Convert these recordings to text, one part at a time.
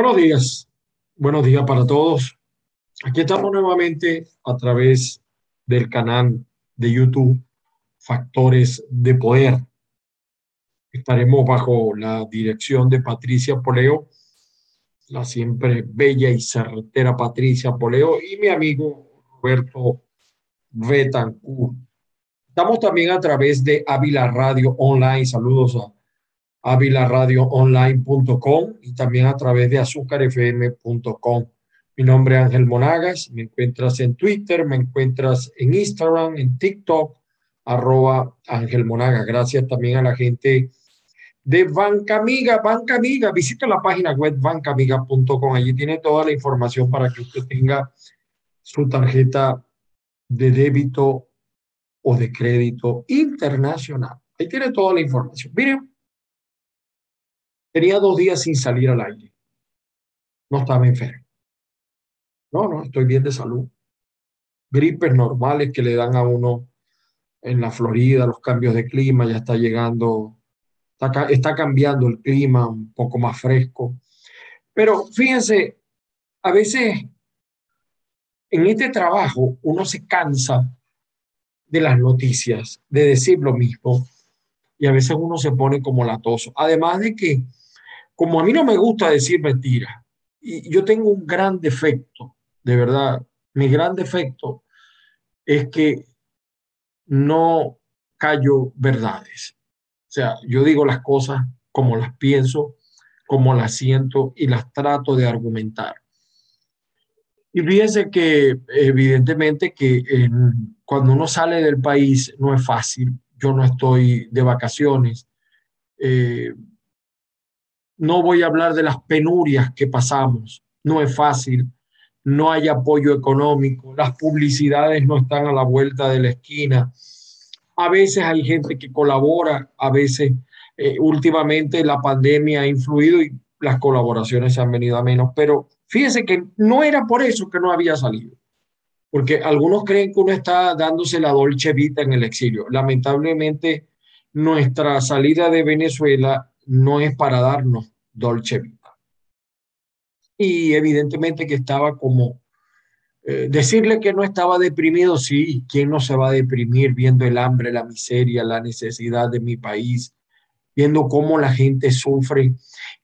Buenos días, buenos días para todos. Aquí estamos nuevamente a través del canal de YouTube Factores de Poder. Estaremos bajo la dirección de Patricia Poleo, la siempre bella y certera Patricia Poleo y mi amigo Roberto Betancourt. Estamos también a través de Ávila Radio Online. Saludos a avilaradioonline.com y también a través de azúcarfm.com. Mi nombre es Ángel Monagas, me encuentras en Twitter, me encuentras en Instagram, en TikTok, arroba Ángel Monagas. Gracias también a la gente de Banca Amiga. Banca Amiga, visita la página web bancamiga.com. Allí tiene toda la información para que usted tenga su tarjeta de débito o de crédito internacional. Ahí tiene toda la información. Miren, Tenía dos días sin salir al aire. No estaba enfermo. No, no, estoy bien de salud. Gripes normales que le dan a uno en la Florida, los cambios de clima, ya está llegando, está, está cambiando el clima, un poco más fresco. Pero fíjense, a veces en este trabajo uno se cansa de las noticias, de decir lo mismo, y a veces uno se pone como latoso. Además de que como a mí no me gusta decir mentiras, y yo tengo un gran defecto, de verdad, mi gran defecto es que no callo verdades. O sea, yo digo las cosas como las pienso, como las siento y las trato de argumentar. Y fíjense que evidentemente que cuando uno sale del país no es fácil. Yo no estoy de vacaciones. Eh, no voy a hablar de las penurias que pasamos. No es fácil. No hay apoyo económico. Las publicidades no están a la vuelta de la esquina. A veces hay gente que colabora, a veces eh, últimamente la pandemia ha influido y las colaboraciones se han venido a menos. Pero fíjense que no era por eso que no había salido. Porque algunos creen que uno está dándose la dolce vita en el exilio. Lamentablemente, nuestra salida de Venezuela no es para darnos dolce vita. Y evidentemente que estaba como eh, decirle que no estaba deprimido, sí, ¿quién no se va a deprimir viendo el hambre, la miseria, la necesidad de mi país, viendo cómo la gente sufre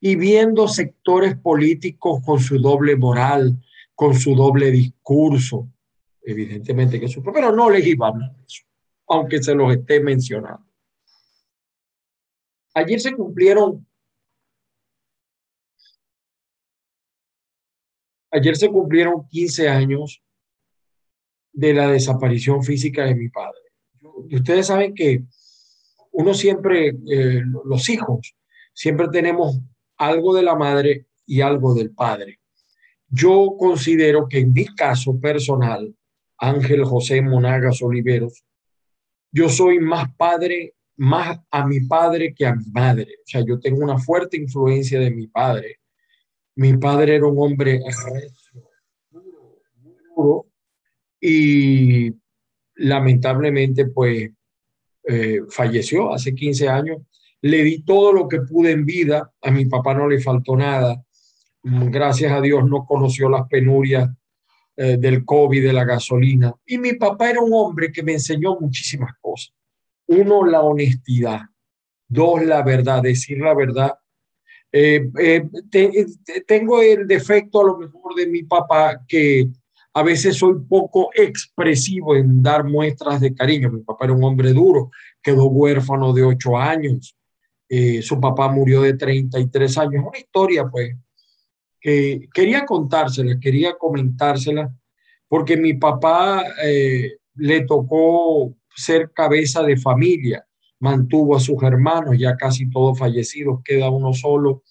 y viendo sectores políticos con su doble moral, con su doble discurso? Evidentemente que sufre, pero no les iba a hablar eso, aunque se los esté mencionando. Ayer se cumplieron, ayer se cumplieron 15 años de la desaparición física de mi padre. Ustedes saben que uno siempre, eh, los hijos, siempre tenemos algo de la madre y algo del padre. Yo considero que en mi caso personal, Ángel José Monagas Oliveros, yo soy más padre más a mi padre que a mi madre. O sea, yo tengo una fuerte influencia de mi padre. Mi padre era un hombre duro, y lamentablemente pues eh, falleció hace 15 años. Le di todo lo que pude en vida, a mi papá no le faltó nada. Gracias a Dios no conoció las penurias eh, del COVID, de la gasolina. Y mi papá era un hombre que me enseñó muchísimas cosas uno, la honestidad. Dos, la verdad, decir la verdad. Eh, eh, tengo el defecto a lo mejor de mi papá que a veces soy poco expresivo en dar muestras de cariño. Mi papá era un hombre duro, quedó huérfano de ocho años. Eh, su papá murió de 33 años. Una historia, pues, que quería contársela, quería comentársela, porque mi papá le tocó ser cabeza de familia, mantuvo a sus hermanos, ya casi todos fallecidos, queda uno solo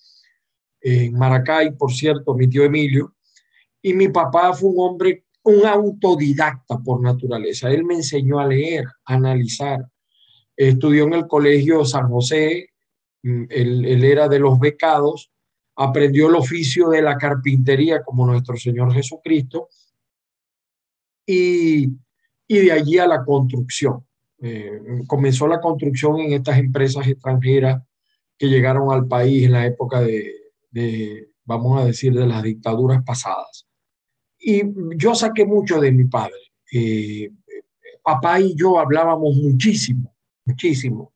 en Maracay, por cierto, mi tío Emilio, y mi papá fue un hombre, un autodidacta por naturaleza. Él me enseñó a leer, a analizar. Estudió en el Colegio San José, mm, él, él era de los becados, aprendió el oficio de la carpintería como nuestro Señor Jesucristo y y de allí a la construcción. Eh, comenzó la construcción en estas empresas extranjeras que llegaron al país en la época de, vamos a decir, de las dictaduras pasadas. Y yo saqué mucho de mi padre. Eh, papá y yo hablábamos muchísimo, muchísimo.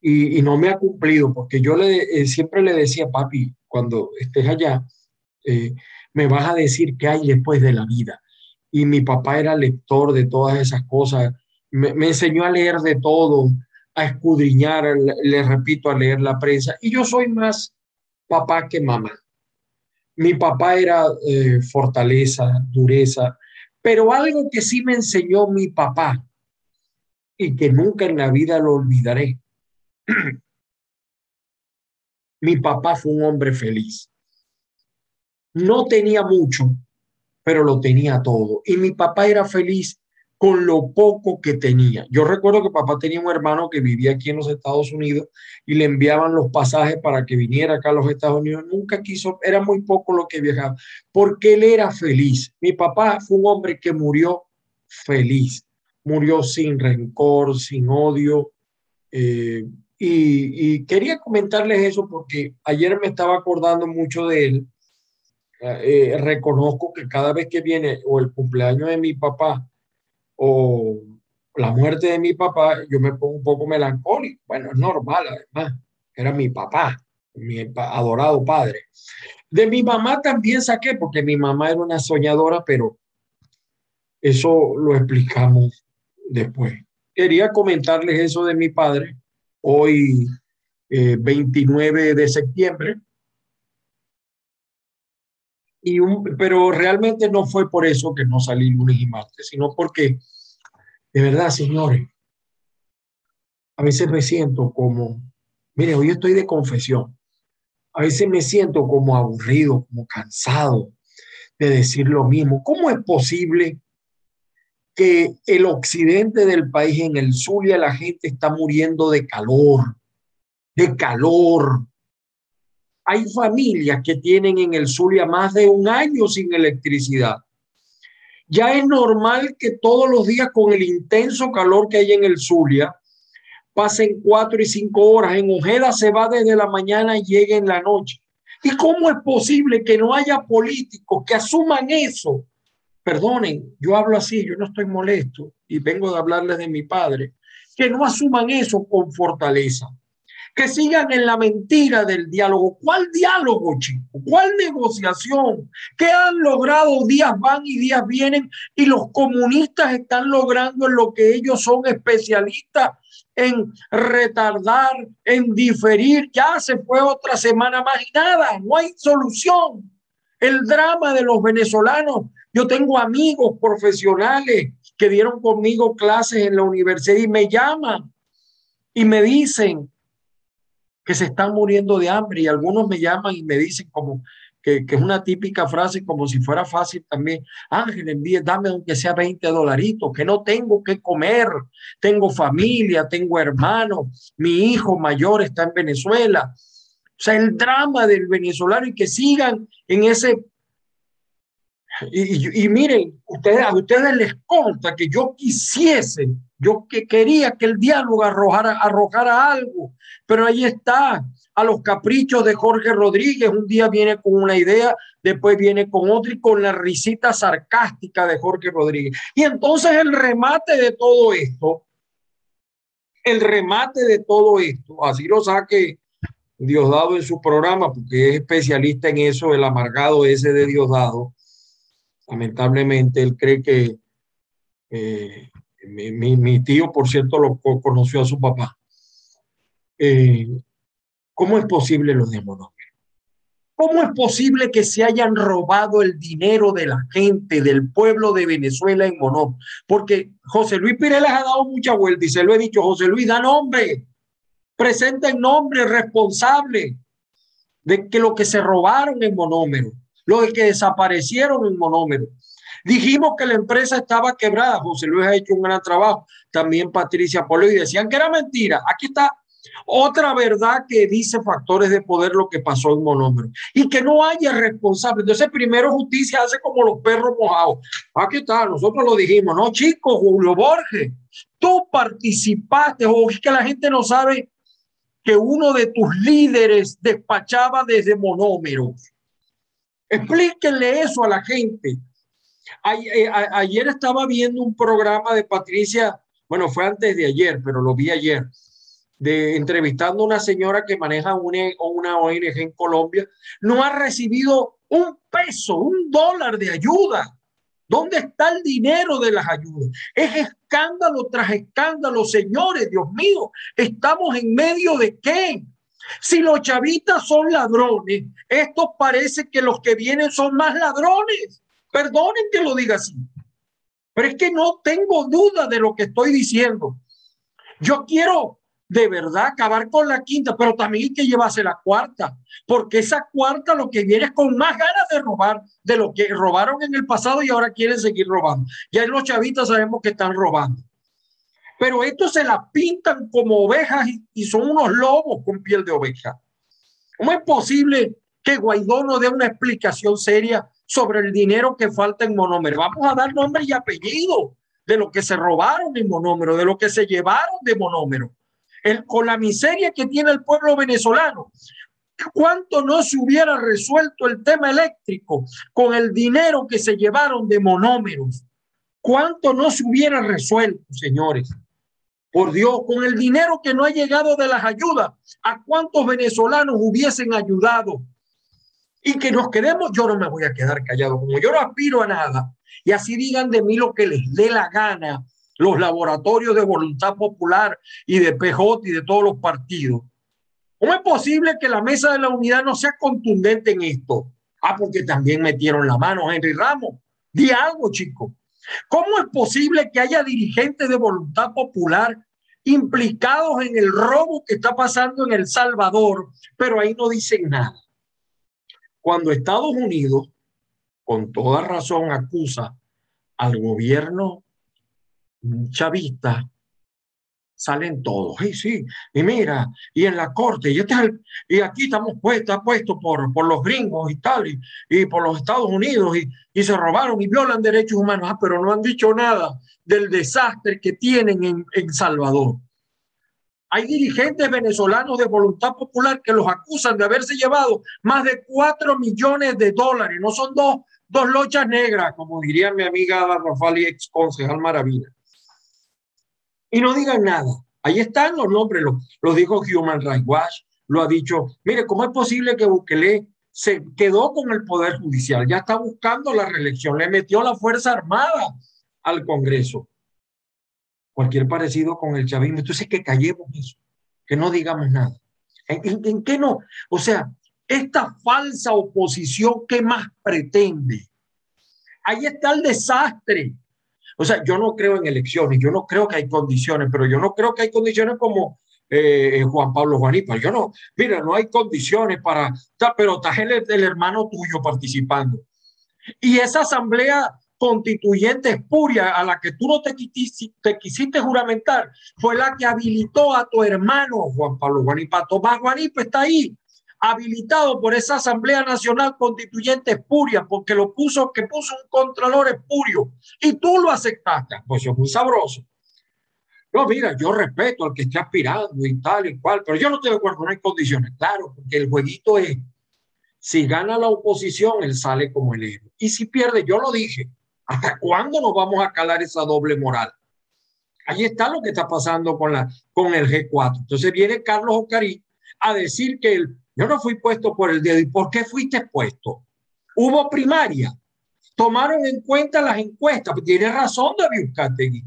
Y, no me ha cumplido porque yo le, eh, siempre le decía, papi, cuando estés allá, me vas a decir qué hay después de la vida. Y mi papá era lector de todas esas cosas, me, enseñó a leer de todo, a escudriñar, le, repito, a leer la prensa. Y yo soy más papá que mamá. Mi papá era eh, fortaleza, dureza, pero algo que sí me enseñó mi papá y que nunca en la vida lo olvidaré. mi papá fue un hombre feliz. No tenía mucho, pero lo tenía todo. Y mi papá era feliz con lo poco que tenía. Yo recuerdo que papá tenía un hermano que vivía aquí en los Estados Unidos y le enviaban los pasajes para que viniera acá a los Estados Unidos. Nunca quiso, era muy poco lo que viajaba, porque él era feliz. Mi papá fue un hombre que murió feliz, murió sin rencor, sin odio. Eh, y, quería comentarles eso porque ayer me estaba acordando mucho de él. Eh, reconozco que cada vez que viene o el cumpleaños de mi papá, o la muerte de mi papá, yo me pongo un poco melancólico. Bueno, es normal, además. Era mi papá, mi adorado padre. De mi mamá también saqué, porque mi mamá era una soñadora, pero eso lo explicamos después. Quería comentarles eso de mi padre hoy, 29 eh, de septiembre. Y pero realmente no fue por eso que no salí lunes y martes, sino porque de verdad, señores, a veces me siento como, mire, hoy estoy de confesión, a veces me siento como aburrido, como cansado de decir lo mismo. ¿Cómo es posible que el occidente del país, en el Zulia, la gente está muriendo de calor, de calor? Hay familias que tienen en el Zulia más de un año sin electricidad. Ya es normal que todos los días con el intenso calor que hay en el Zulia, pasen cuatro y cinco horas. En Ojeda se va desde la mañana y llega en la noche. ¿Y cómo es posible que no haya políticos que asuman eso? Perdonen, yo hablo así, yo no estoy molesto y vengo de hablarles de mi padre, que no asuman eso con fortaleza que sigan en la mentira del diálogo. ¿Cuál diálogo, chico? ¿Cuál negociación? ¿Qué han logrado? Días van y días vienen y los comunistas están logrando en lo que ellos son especialistas en retardar, en diferir. Ya se fue otra semana más y nada, no hay solución. El drama de los venezolanos. Yo tengo amigos profesionales que dieron conmigo clases en la universidad y me llaman y me dicen, que se están muriendo de hambre y algunos me llaman y me dicen como que, es una típica frase como si fuera fácil también, Ángel, envíe, dame aunque sea 20 dolaritos, que no tengo que comer, tengo familia, tengo hermanos, mi hijo mayor está en Venezuela. O sea, el drama del venezolano y que sigan en ese y, miren, ustedes, a ustedes les consta que yo quisiese, yo que quería que el diálogo arrojara, arrojara algo, pero ahí está, a los caprichos de Jorge Rodríguez, un día viene con una idea, después viene con otra y con la risita sarcástica de Jorge Rodríguez. Y entonces el remate de todo esto, el remate de todo esto, así lo saque Diosdado en su programa, porque es especialista en eso, el amargado ese de Diosdado lamentablemente él cree que eh, mi, tío, por cierto, lo conoció a su papá. Eh, ¿Cómo es posible los de ¿Cómo es posible que se hayan robado el dinero de la gente, del pueblo de Venezuela en Monómero? Porque José Luis Pireles ha dado mucha vuelta y se lo he dicho, José Luis, da nombre, presenta el nombre responsable de que lo que se robaron en Monómero los que desaparecieron en monómero. Dijimos que la empresa estaba quebrada. José Luis ha hecho un gran trabajo. También Patricia Polo y decían que era mentira. Aquí está otra verdad que dice factores de poder lo que pasó en monómero y que no haya responsable. Entonces, primero justicia hace como los perros mojados. Aquí está, nosotros lo dijimos, no, chicos, Julio Borges, tú participaste, o es que la gente no sabe que uno de tus líderes despachaba desde monómeros Explíquenle eso a la gente. Eh, ayer estaba viendo un programa de Patricia, bueno, fue antes de ayer, pero lo vi ayer, de entrevistando a una señora que maneja una, una ONG en Colombia, no ha recibido un peso, un dólar de ayuda. ¿Dónde está el dinero de las ayudas? Es escándalo tras escándalo, señores, Dios mío, estamos en medio de qué? Si los chavitas son ladrones, esto parece que los que vienen son más ladrones. Perdonen que lo diga así, pero es que no tengo duda de lo que estoy diciendo. Yo quiero de verdad acabar con la quinta, pero también hay que llevarse la cuarta, porque esa cuarta lo que viene es con más ganas de robar de lo que robaron en el pasado y ahora quieren seguir robando. Ya los chavitas sabemos que están robando. Pero estos se la pintan como ovejas y, son unos lobos con piel de oveja. ¿Cómo es posible que Guaidó no dé una explicación seria sobre el dinero que falta en monómero? Vamos a dar nombre y apellido de lo que se robaron en monómero, de lo que se llevaron de monómero. El, con la miseria que tiene el pueblo venezolano, ¿Cuánto no se hubiera resuelto el tema eléctrico con el dinero que se llevaron de monómeros? ¿Cuánto no se hubiera resuelto, señores? Por Dios, con el dinero que no ha llegado de las ayudas, ¿a cuántos venezolanos hubiesen ayudado? Y que nos quedemos, yo no me voy a quedar callado, como yo no aspiro a nada, y así digan de mí lo que les dé la gana, los laboratorios de voluntad popular y de PJ y de todos los partidos. ¿Cómo es posible que la mesa de la unidad no sea contundente en esto? Ah, porque también metieron la mano Henry Ramos. Di algo, chico. ¿Cómo es posible que haya dirigentes de voluntad popular implicados en el robo que está pasando en El Salvador, pero ahí no dicen nada? Cuando Estados Unidos, con toda razón, acusa al gobierno chavista salen todos. Y sí, y mira, y en la corte, y, este y aquí estamos puestos, puesto por, por los gringos y tal, y, por los Estados Unidos, y, y, se robaron y violan derechos humanos, ah, pero no han dicho nada del desastre que tienen en, en Salvador. Hay dirigentes venezolanos de voluntad popular que los acusan de haberse llevado más de cuatro millones de dólares. No son dos, dos lochas negras, como diría mi amiga Rafael, ex concejal Maravilla y no digan nada. Ahí están los nombres, lo, dijo Human Rights Watch, lo ha dicho. Mire, ¿cómo es posible que Bukele se quedó con el Poder Judicial? Ya está buscando la reelección, le metió la Fuerza Armada al Congreso. Cualquier parecido con el chavismo. Entonces, que callemos eso, que no digamos nada. ¿En, en qué no? O sea, esta falsa oposición, ¿qué más pretende? Ahí está el desastre. O sea, yo no creo en elecciones, yo no creo que hay condiciones, pero yo no creo que hay condiciones como eh, Juan Pablo Juanipa. Yo no, mira, no hay condiciones para, pero está el, el hermano tuyo participando. Y esa asamblea constituyente espuria a la que tú no te quisiste, te quisiste juramentar fue la que habilitó a tu hermano Juan Pablo Juanipa. Tomás Juanipa está ahí habilitado por esa Asamblea Nacional Constituyente espuria, porque lo puso, que puso un contralor espurio, y tú lo aceptaste. Pues es muy sabroso. No, mira, yo respeto al que esté aspirando y tal y cual, pero yo no estoy de acuerdo, no hay condiciones. Claro, porque el jueguito es, si gana la oposición, él sale como el héroe. Y si pierde, yo lo dije, ¿hasta cuándo nos vamos a calar esa doble moral? Ahí está lo que está pasando con, la, con el G4. Entonces viene Carlos Ocarí a decir que el yo no fui puesto por el dedo. ¿Y por qué fuiste puesto? Hubo primaria. Tomaron en cuenta las encuestas. Tiene razón David Uzcategui.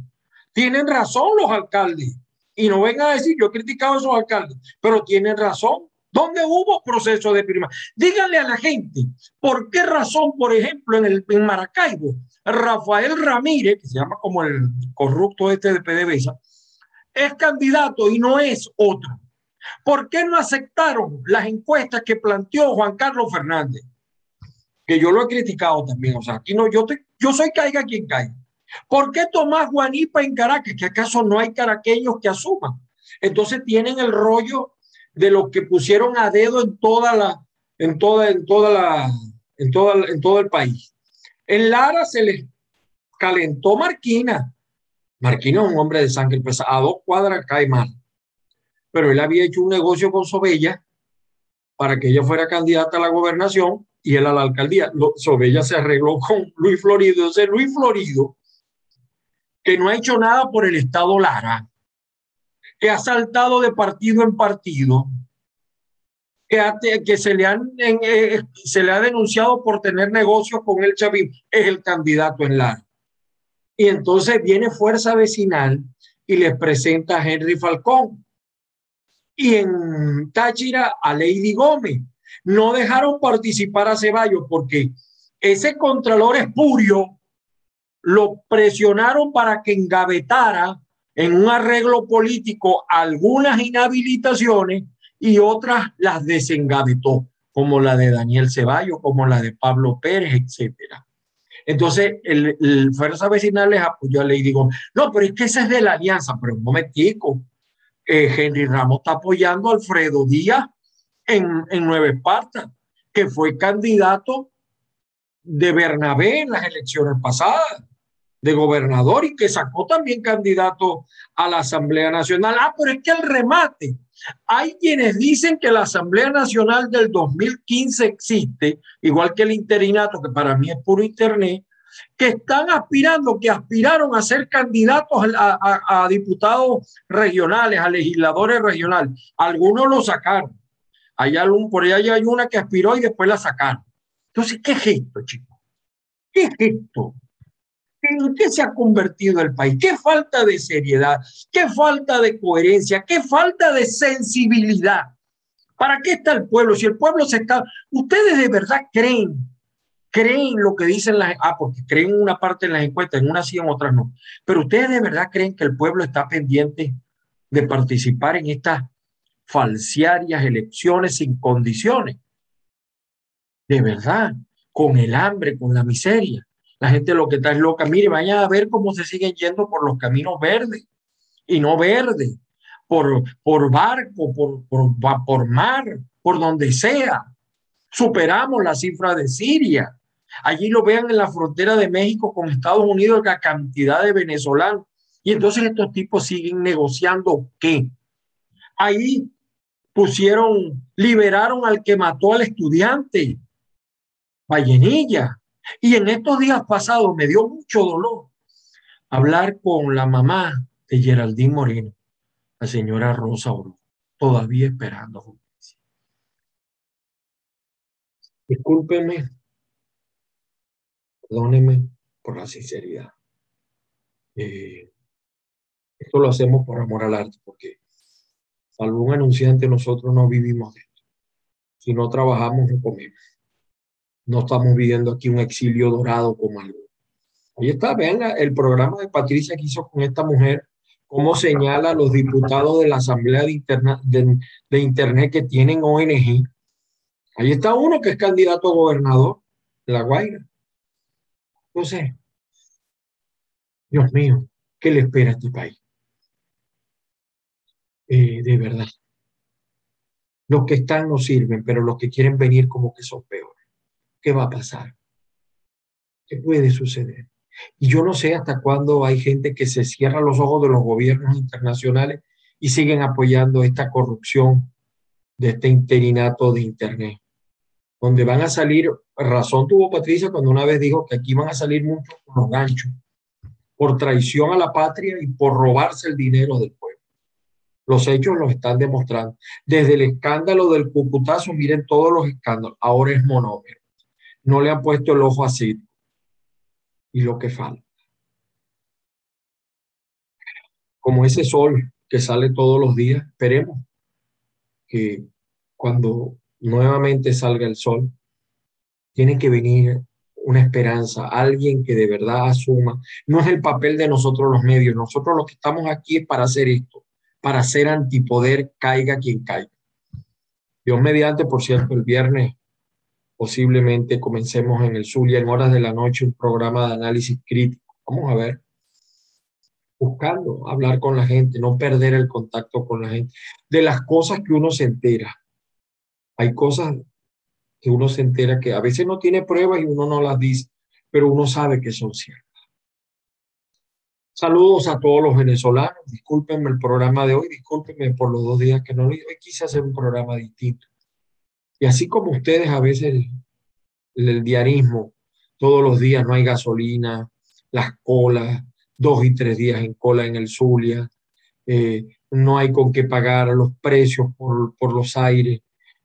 Tienen razón los alcaldes. Y no vengan a decir, yo he criticado a esos alcaldes, pero tienen razón. ¿Dónde hubo proceso de primaria? Díganle a la gente, ¿por qué razón, por ejemplo, en, el, en Maracaibo, Rafael Ramírez, que se llama como el corrupto este de PDVSA, es candidato y no es otro? ¿Por qué no aceptaron las encuestas que planteó Juan Carlos Fernández? Que yo lo he criticado también. O sea, aquí no, yo, yo soy caiga quien caiga. ¿Por qué Tomás Juanipa en Caracas? ¿Que acaso no hay caraqueños que asuman? Entonces tienen el rollo de lo que pusieron a dedo en toda la, en toda, en toda la, en toda, en todo el país. En Lara se les calentó Marquina. Marquina es un hombre de sangre pesada, a dos cuadras cae mal pero él había hecho un negocio con Sobella para que ella fuera candidata a la gobernación y él a la alcaldía. Sobella se arregló con Luis Florido. Entonces, Luis Florido, que no ha hecho nada por el Estado Lara, que ha saltado de partido en partido, que, se, le han, eh, se le ha denunciado por tener negocios con el chavismo, es el candidato en Lara. Y entonces viene Fuerza Vecinal y les presenta a Henry Falcón. Y en Táchira a Lady Gómez. No dejaron participar a Ceballos porque ese contralor espurio lo presionaron para que engavetara en un arreglo político algunas inhabilitaciones y otras las desengavetó, como la de Daniel Ceballos, como la de Pablo Pérez, etcétera. Entonces, el, Fuerza Vecinal les apoyó a Ley digo, no, pero es que ese es de la alianza, pero un momentico, eh, Henry Ramos está apoyando a Alfredo Díaz en, en Nueva Esparta, que fue candidato de Bernabé en las elecciones pasadas de gobernador y que sacó también candidato a la Asamblea Nacional. Ah, pero es que el remate. Hay quienes dicen que la Asamblea Nacional del 2015 existe, igual que el interinato, que para mí es puro internet, que están aspirando, que aspiraron a ser candidatos a, diputados regionales, a legisladores regionales. Algunos lo sacaron. Algún, por ahí hay una que aspiró y después la sacaron. Entonces, ¿qué es esto, chicos? ¿Qué es esto? ¿En qué se ha convertido el país? ¿Qué falta de seriedad? ¿Qué falta de coherencia? ¿Qué falta de sensibilidad? ¿Para qué está el pueblo? Si el pueblo se está... ¿Ustedes de verdad creen? ¿Creen lo que dicen las... Ah, porque creen una parte en las encuestas, en unas sí, en otras no. Pero ustedes de verdad creen que el pueblo está pendiente de participar en estas falsiarias elecciones sin condiciones. De verdad, con el hambre, con la miseria. La gente lo que está es loca. Mire, vaya a ver cómo se siguen yendo por los caminos verdes y no verdes, por, por barco, por, por, por mar, por donde sea. Superamos la cifra de Siria. Allí lo vean en la frontera de México con Estados Unidos, la cantidad de venezolanos. Y entonces estos tipos siguen negociando qué. Ahí pusieron, liberaron al que mató al estudiante, Vallenilla. Y en estos días pasados me dio mucho dolor hablar con la mamá de Geraldine Moreno, la señora Rosa Oro, todavía esperando justicia. Discúlpenme, perdónenme por la sinceridad. Eh, esto lo hacemos por amor al arte, porque salvo un anunciante, nosotros no vivimos de esto. Si no trabajamos, no comemos. No estamos viviendo aquí un exilio dorado como algo. Ahí está, vean el programa de Patricia que hizo con esta mujer, cómo señala a los diputados de la Asamblea de, Internet que tienen ONG. Ahí está uno que es candidato a gobernador de La Guaira. Entonces, Dios mío, ¿qué le espera a este país? Eh, de verdad. Los que están no sirven, pero los que quieren venir como que son peores. ¿Qué va a pasar? ¿Qué puede suceder? Y yo no sé hasta cuándo hay gente que se cierra los ojos de los gobiernos internacionales y siguen apoyando esta corrupción de este interinato de Internet, donde van a salir, razón tuvo Patricia cuando una vez dijo que aquí van a salir muchos con los ganchos, por traición a la patria y por robarse el dinero del pueblo. Los hechos los están demostrando. Desde el escándalo del Cucutazo, miren todos los escándalos, ahora es monómero no le han puesto el ojo así. Y lo que falta. Como ese sol que sale todos los días, esperemos que cuando nuevamente salga el sol, tiene que venir una esperanza, alguien que de verdad asuma. No es el papel de nosotros los medios, nosotros los que estamos aquí es para hacer esto, para hacer antipoder, caiga quien caiga. Dios mediante, por cierto, el viernes Posiblemente comencemos en el Zulia en horas de la noche un programa de análisis crítico. Vamos a ver. Buscando hablar con la gente, no perder el contacto con la gente. De las cosas que uno se entera. Hay cosas que uno se entera que a veces no tiene pruebas y uno no las dice, pero uno sabe que son ciertas. Saludos a todos los venezolanos. Discúlpenme el programa de hoy, discúlpenme por los dos días que no lo Hoy quise hacer un programa distinto. Y así como ustedes a veces el diarismo, todos los días no hay gasolina, las colas, dos y tres días en cola en el Zulia, eh, no hay con qué pagar los precios por, por los aires.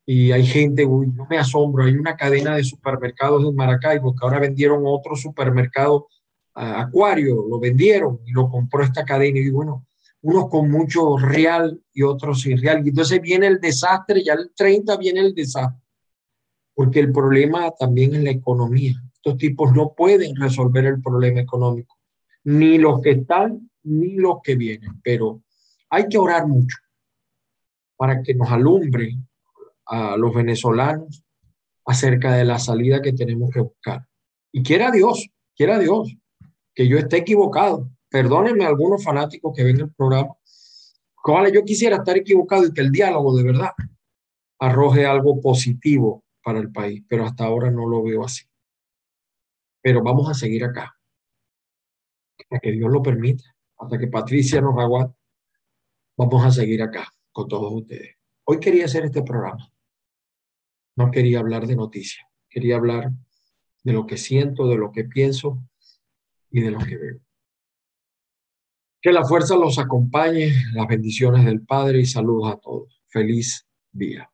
Y hay gente, uy, no me asombro, hay una cadena de supermercados en Maracaibo que ahora vendieron otro supermercado Acuario, lo vendieron y lo compró esta cadena. Y bueno, unos con mucho real y otros sin real. Y entonces viene el desastre, ya el 30 viene el desastre. Porque el problema también es la economía. Estos tipos no pueden resolver el problema económico, ni los que están, ni los que vienen. Pero hay que orar mucho para que nos alumbre a los venezolanos acerca de la salida que tenemos que buscar. Y quiera Dios, quiera Dios, que yo esté equivocado. Perdónenme algunos fanáticos que ven el programa. Yo quisiera estar equivocado y que el diálogo de verdad arroje algo positivo para el país, pero hasta ahora no lo veo así. Pero vamos a seguir acá, hasta que Dios lo permita, hasta que Patricia nos aguante. Vamos a seguir acá con todos ustedes. Hoy quería hacer este programa. No quería hablar de noticias, quería hablar de lo que siento, de lo que pienso y de lo que veo. Que la fuerza los acompañe, las bendiciones del Padre y saludos a todos. Feliz día.